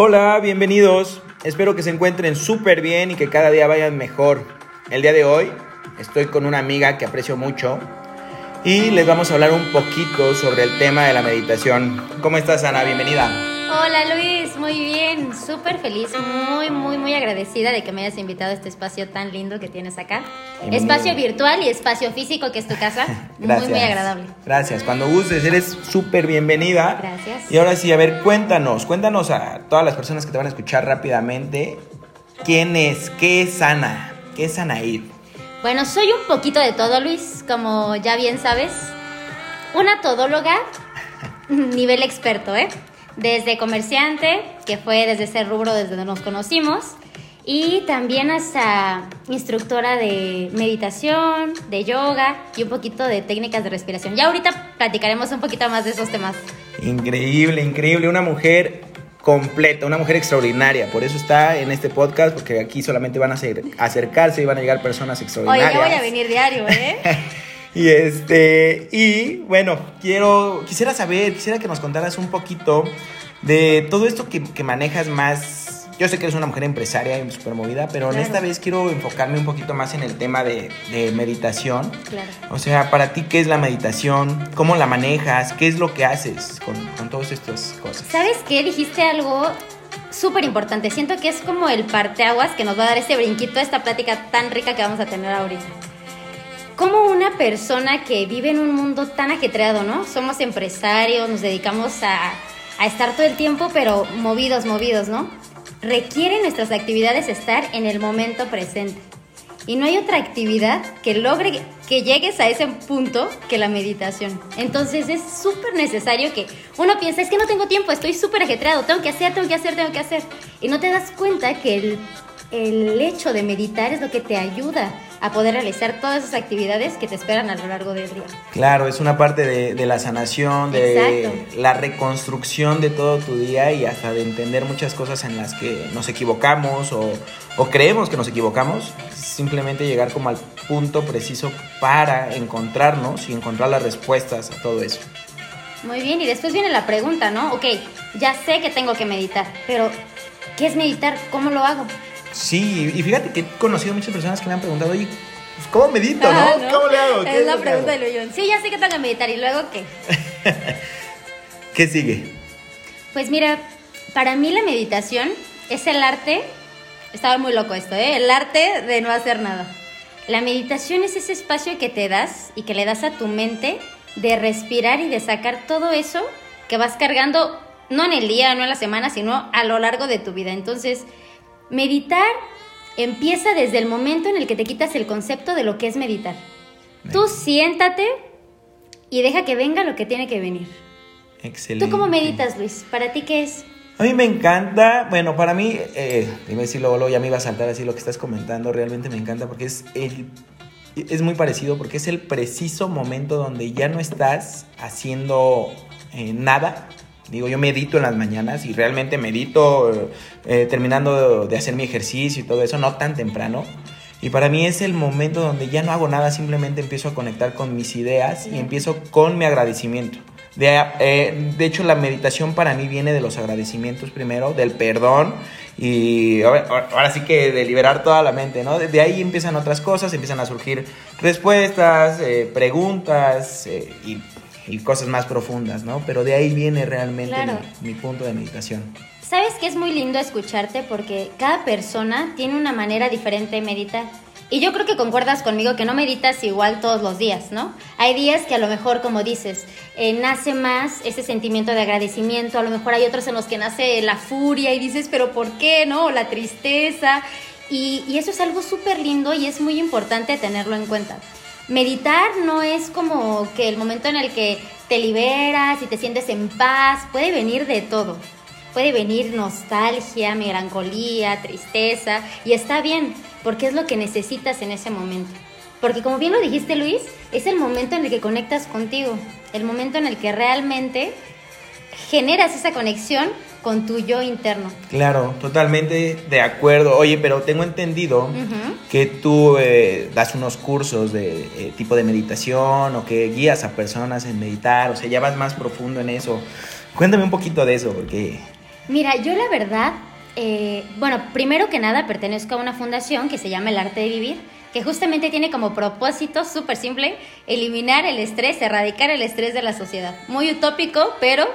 Hola, bienvenidos. Espero que se encuentren súper bien y que cada día vayan mejor. El día de hoy estoy con una amiga que aprecio mucho y les vamos a hablar un poquito sobre el tema de la meditación. ¿Cómo estás, Ana? Bienvenida. Hola Luis, muy bien, súper feliz, muy, muy, muy agradecida de que me hayas invitado a este espacio tan lindo que tienes acá. Espacio virtual y espacio físico que es tu casa. muy, muy agradable. Gracias, cuando gustes, eres súper bienvenida. Gracias. Y ahora sí, a ver, cuéntanos, cuéntanos a todas las personas que te van a escuchar rápidamente, ¿quién es? ¿Qué es Ana? ¿Qué es Anaid? Bueno, soy un poquito de todo, Luis, como ya bien sabes. Una todóloga, nivel experto, ¿eh? Desde comerciante, que fue desde ese rubro desde donde nos conocimos, y también hasta instructora de meditación, de yoga y un poquito de técnicas de respiración. Ya ahorita platicaremos un poquito más de esos temas. Increíble, increíble, una mujer completa, una mujer extraordinaria. Por eso está en este podcast, porque aquí solamente van a acercarse y van a llegar personas extraordinarias. Oye, ya voy a venir diario, ¿eh? Y este, y bueno, quiero, quisiera saber, quisiera que nos contaras un poquito de todo esto que, manejas más. Yo sé que eres una mujer empresaria y súper movida, pero en esta vez quiero enfocarme un poquito más en el tema de, meditación. Claro. O sea, para ti, ¿qué es la meditación? ¿Cómo la manejas? ¿Qué es lo que haces con, con todas estas cosas? ¿Sabes qué? Dijiste algo súper importante. Siento que es como el parteaguas que nos va a dar ese brinquito a esta plática tan rica que vamos a tener ahorita. Como una persona que vive en un mundo tan ajetreado, ¿no? Somos empresarios, nos dedicamos a, estar todo el tiempo, pero movidos, movidos, ¿no? Requieren nuestras actividades estar en el momento presente. Y no hay otra actividad que logre que llegues a ese punto que la meditación. Entonces es súper necesario que uno piense, es que no tengo tiempo, estoy súper ajetreado, tengo que hacer, tengo que hacer, tengo que hacer. Y no te das cuenta que el, el hecho de meditar es lo que te ayuda a poder realizar todas esas actividades que te esperan a lo largo del día. Claro, es una parte de, la sanación, de la reconstrucción de todo tu día y hasta de entender muchas cosas en las que nos equivocamos o, creemos que nos equivocamos. Simplemente llegar como al punto preciso para encontrarnos y encontrar las respuestas a todo eso. Muy bien, y después viene la pregunta, ¿no? Ok, ya sé que tengo que meditar, pero ¿qué es meditar? ¿Cómo lo hago? Sí, y fíjate que he conocido muchas personas que me han preguntado, oye, pues, ¿cómo medito, no? Ah, ¿Cómo le hago? Es la pregunta de León. Sí, ya sé que tengo que meditar, ¿y luego qué? ¿Qué sigue? Pues mira, para mí la meditación es el arte, estaba muy loco esto, ¿eh? El arte de no hacer nada. La meditación es ese espacio que te das y que le das a tu mente de respirar y de sacar todo eso que vas cargando, no en el día, no en la semana, sino a lo largo de tu vida. Entonces, Meditar empieza desde el momento en el que te quitas el concepto de lo que es meditar. Tú siéntate y deja que venga lo que tiene que venir. Excelente. ¿Tú cómo meditas, Luis? ¿Para ti qué es? A mí me encanta, bueno, para mí, eh, dime si luego, luego ya me iba a saltar así lo que estás comentando, realmente me encanta porque es el, es muy parecido porque es el preciso momento donde ya no estás haciendo eh, nada, Digo, yo medito en las mañanas y realmente medito eh, terminando de hacer mi ejercicio y todo eso, no tan temprano. Y para mí es el momento donde ya no hago nada, simplemente empiezo a conectar con mis ideas y empiezo con mi agradecimiento. De, eh, de, hecho, la meditación para mí viene de los agradecimientos primero, del perdón y ahora, sí que de liberar toda la mente, ¿no? De, ahí empiezan otras cosas, empiezan a surgir respuestas, eh, preguntas y y cosas más profundas, ¿no? Pero de ahí viene realmente mi, punto de meditación. Sabes que es muy lindo escucharte porque cada persona tiene una manera diferente de meditar. Y yo creo que concuerdas conmigo que no meditas igual todos los días, ¿no? Hay días que a lo mejor, como dices, eh, nace más ese sentimiento de agradecimiento, a lo mejor hay otros en los que nace la furia y dices, pero ¿por qué, no? O la tristeza. Y, y eso es algo súper lindo y es muy importante tenerlo en cuenta meditar no es como que el momento en el que te liberas y te sientes en paz, puede venir de todo. Puede venir nostalgia, melancolía, tristeza, y está bien, porque es lo que necesitas en ese momento. Porque como bien lo dijiste Luis, es el momento en el que conectas contigo, el momento en el que realmente generas esa conexión con tu yo interno. Claro, totalmente de acuerdo. Oye, pero tengo entendido que tú eh, das unos cursos de eh, tipo de meditación o que guías a personas en meditar, o sea, ya vas más profundo en eso. Cuéntame un poquito de eso, porque Mira, yo la verdad, eh, bueno, primero que nada pertenezco a una fundación que se llama El Arte de Vivir, que justamente tiene como propósito súper simple eliminar el estrés, erradicar el estrés de la sociedad. Muy utópico, pero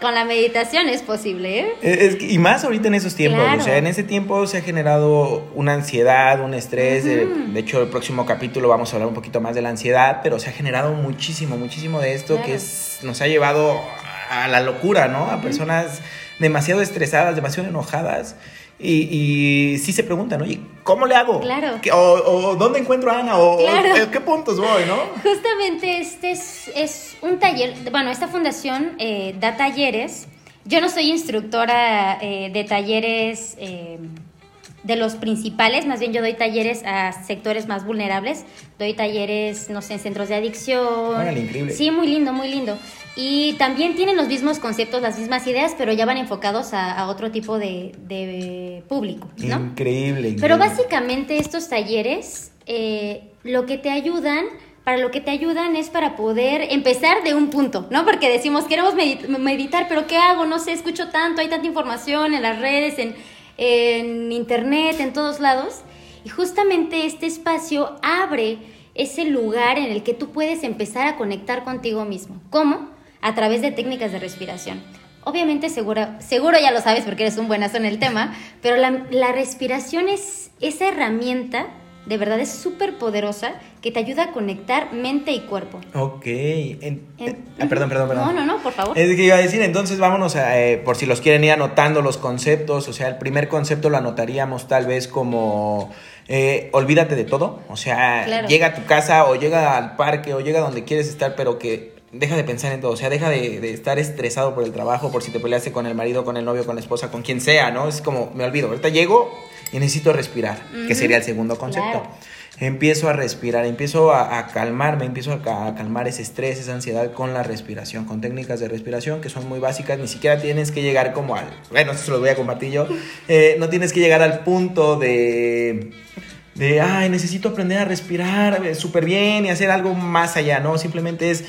con la meditación es posible, ¿eh? Es, y más ahorita en esos tiempos, o sea, en ese tiempo se ha generado una ansiedad, un estrés, de, hecho el próximo capítulo vamos a hablar un poquito más de la ansiedad, pero se ha generado muchísimo, muchísimo de esto que nos ha llevado a la locura, ¿no? A personas demasiado estresadas, demasiado enojadas. Y, y sí se preguntan, oye, ¿cómo le hago? Claro. O, dónde encuentro a Ana? O, qué puntos voy, no? Justamente este es, un taller, bueno, esta fundación eh, da talleres. Yo no soy instructora eh, de talleres eh, de los principales, más bien yo doy talleres a sectores más vulnerables. Doy talleres, no sé, en centros de adicción. increíble. Sí, muy lindo, muy lindo. Y también tienen los mismos conceptos, las mismas ideas, pero ya van enfocados a, otro tipo de, público, ¿no? Increíble, Pero básicamente estos talleres eh, lo que te ayudan, para lo que te ayudan es para poder empezar de un punto, ¿no? Porque decimos, queremos meditar, pero ¿qué hago? No sé, escucho tanto, hay tanta información en las redes, en, en internet, en todos lados. Y justamente este espacio abre ese lugar en el que tú puedes empezar a conectar contigo mismo. ¿Cómo? A través de técnicas de respiración. Obviamente seguro, seguro ya lo sabes porque eres un buenazo en el tema, pero la, respiración es esa herramienta de verdad es súper poderosa que te ayuda a conectar mente y cuerpo. Ok. Ah, perdón, perdón, perdón. No, no, no, por favor. Es que iba a decir, entonces vámonos a, eh, por si los quieren ir anotando los conceptos, o sea, el primer concepto lo anotaríamos tal vez como eh, olvídate de todo, o sea, llega a tu casa o llega al parque o llega donde quieres estar, pero que deja de pensar en todo, o sea, deja de, estar estresado por el trabajo, por si te peleaste con el marido, con el novio, con la esposa, con quien sea, ¿no? Es como, me olvido, ahorita llego y necesito respirar, que sería el segundo concepto. Empiezo a respirar, empiezo a, calmarme, empiezo a, calmar ese estrés, esa ansiedad con la respiración, con técnicas de respiración que son muy básicas, ni siquiera tienes que llegar como al, bueno, eso lo voy a compartir yo, eh, no tienes que llegar al punto de de, ay, necesito aprender a respirar eh, súper bien y hacer algo más allá, ¿no? Simplemente es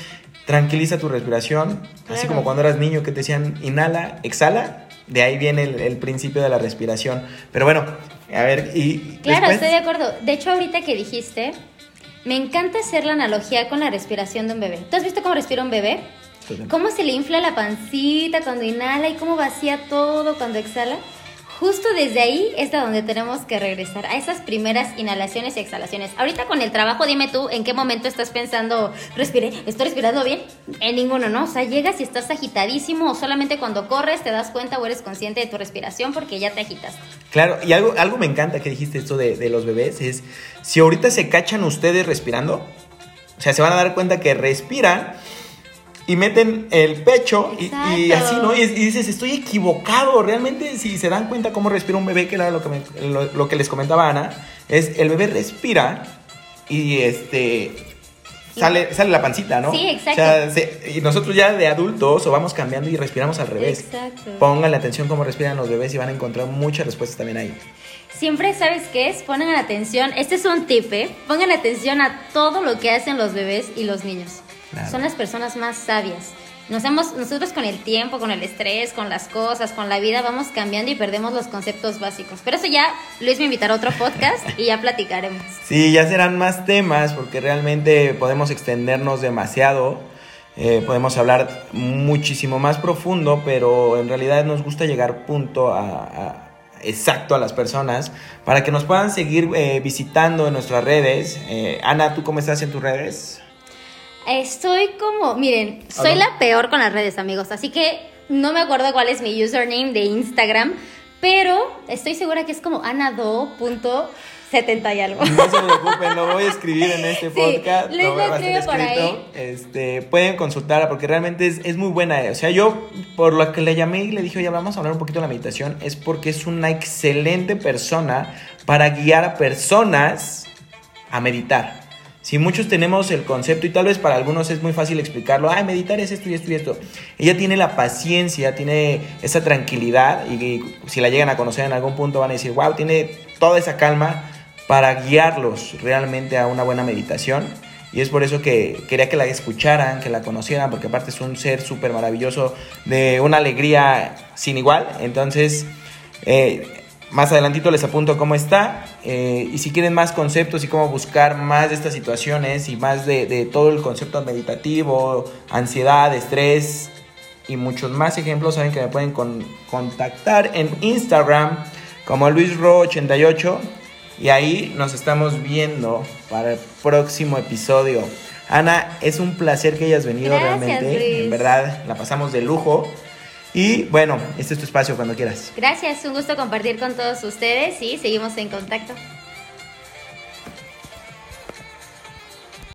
tranquiliza tu respiración, así como cuando eras niño que te decían inhala, exhala, de ahí viene el, principio de la respiración. Pero bueno, a ver, y... Claro, estoy de acuerdo. De hecho, ahorita que dijiste, me encanta hacer la analogía con la respiración de un bebé. ¿Tú has visto cómo respira un bebé? ¿Cómo se le infla la pancita cuando inhala y cómo vacía todo cuando exhala? Justo desde ahí es de donde tenemos que regresar, a esas primeras inhalaciones y exhalaciones. Ahorita con el trabajo, dime tú, ¿en qué momento estás pensando, respiré, estoy respirando bien? En ninguno, ¿no? O sea, llegas y estás agitadísimo o solamente cuando corres te das cuenta o eres consciente de tu respiración porque ya te agitas. Claro, y algo, algo me encanta que dijiste esto de, de los bebés, es si ahorita se cachan ustedes respirando, o sea, se van a dar cuenta que respiran y meten el pecho y, así, ¿no? Y, dices, estoy equivocado. Realmente, si se dan cuenta cómo respira un bebé, que era lo que, lo, que les comentaba Ana, es el bebé respira y este sale, sale la pancita, ¿no? Sí, exacto. y nosotros ya de adultos o vamos cambiando y respiramos al revés. Exacto. Pongan la atención cómo respiran los bebés y van a encontrar muchas respuestas también ahí. Siempre, ¿sabes qué es? Pongan atención, este es un tip, ¿eh? Pongan atención a todo lo que hacen los bebés y los niños. Son las personas más sabias. Nos hemos, nosotros con el tiempo, con el estrés, con las cosas, con la vida, vamos cambiando y perdemos los conceptos básicos. Pero eso ya Luis me invitará a otro podcast y ya platicaremos. Sí, ya serán más temas porque realmente podemos extendernos demasiado. Eh, podemos hablar muchísimo más profundo, pero en realidad nos gusta llegar punto a, exacto a las personas para que nos puedan seguir eh, visitando en nuestras redes. Eh, Ana, ¿tú cómo estás en tus redes? Estoy como, miren, soy la peor con las redes, amigos, así que no me acuerdo cuál es mi username de Instagram, pero estoy segura que es como anado.70 y algo. No se preocupen, lo voy a escribir en este podcast. lo voy a escribir por ahí. Este, pueden consultarla porque realmente es, es, muy buena. O sea, yo por lo que le llamé y le dije, oye, vamos a hablar un poquito de la meditación, es porque es una excelente persona para guiar a personas a meditar. Si muchos tenemos el concepto y tal vez para algunos es muy fácil explicarlo, ah, meditar es esto y esto y esto. Ella tiene la paciencia, tiene esa tranquilidad y, si la llegan a conocer en algún punto van a decir, wow, tiene toda esa calma para guiarlos realmente a una buena meditación. y es por eso que quería que la escucharan, que la conocieran, porque aparte es un ser súper maravilloso, de una alegría sin igual. Entonces, eh, más adelantito les apunto cómo está. Eh, y si quieren más conceptos y cómo buscar más de estas situaciones y más de, de todo el concepto meditativo, ansiedad, estrés y muchos más ejemplos, saben que me pueden con- contactar en Instagram como LuisRo88 y ahí nos estamos viendo para el próximo episodio. Ana, es un placer que hayas venido Gracias, realmente. Luis. En verdad, la pasamos de lujo. Y bueno, este es tu espacio cuando quieras. Gracias, un gusto compartir con todos ustedes y seguimos en contacto.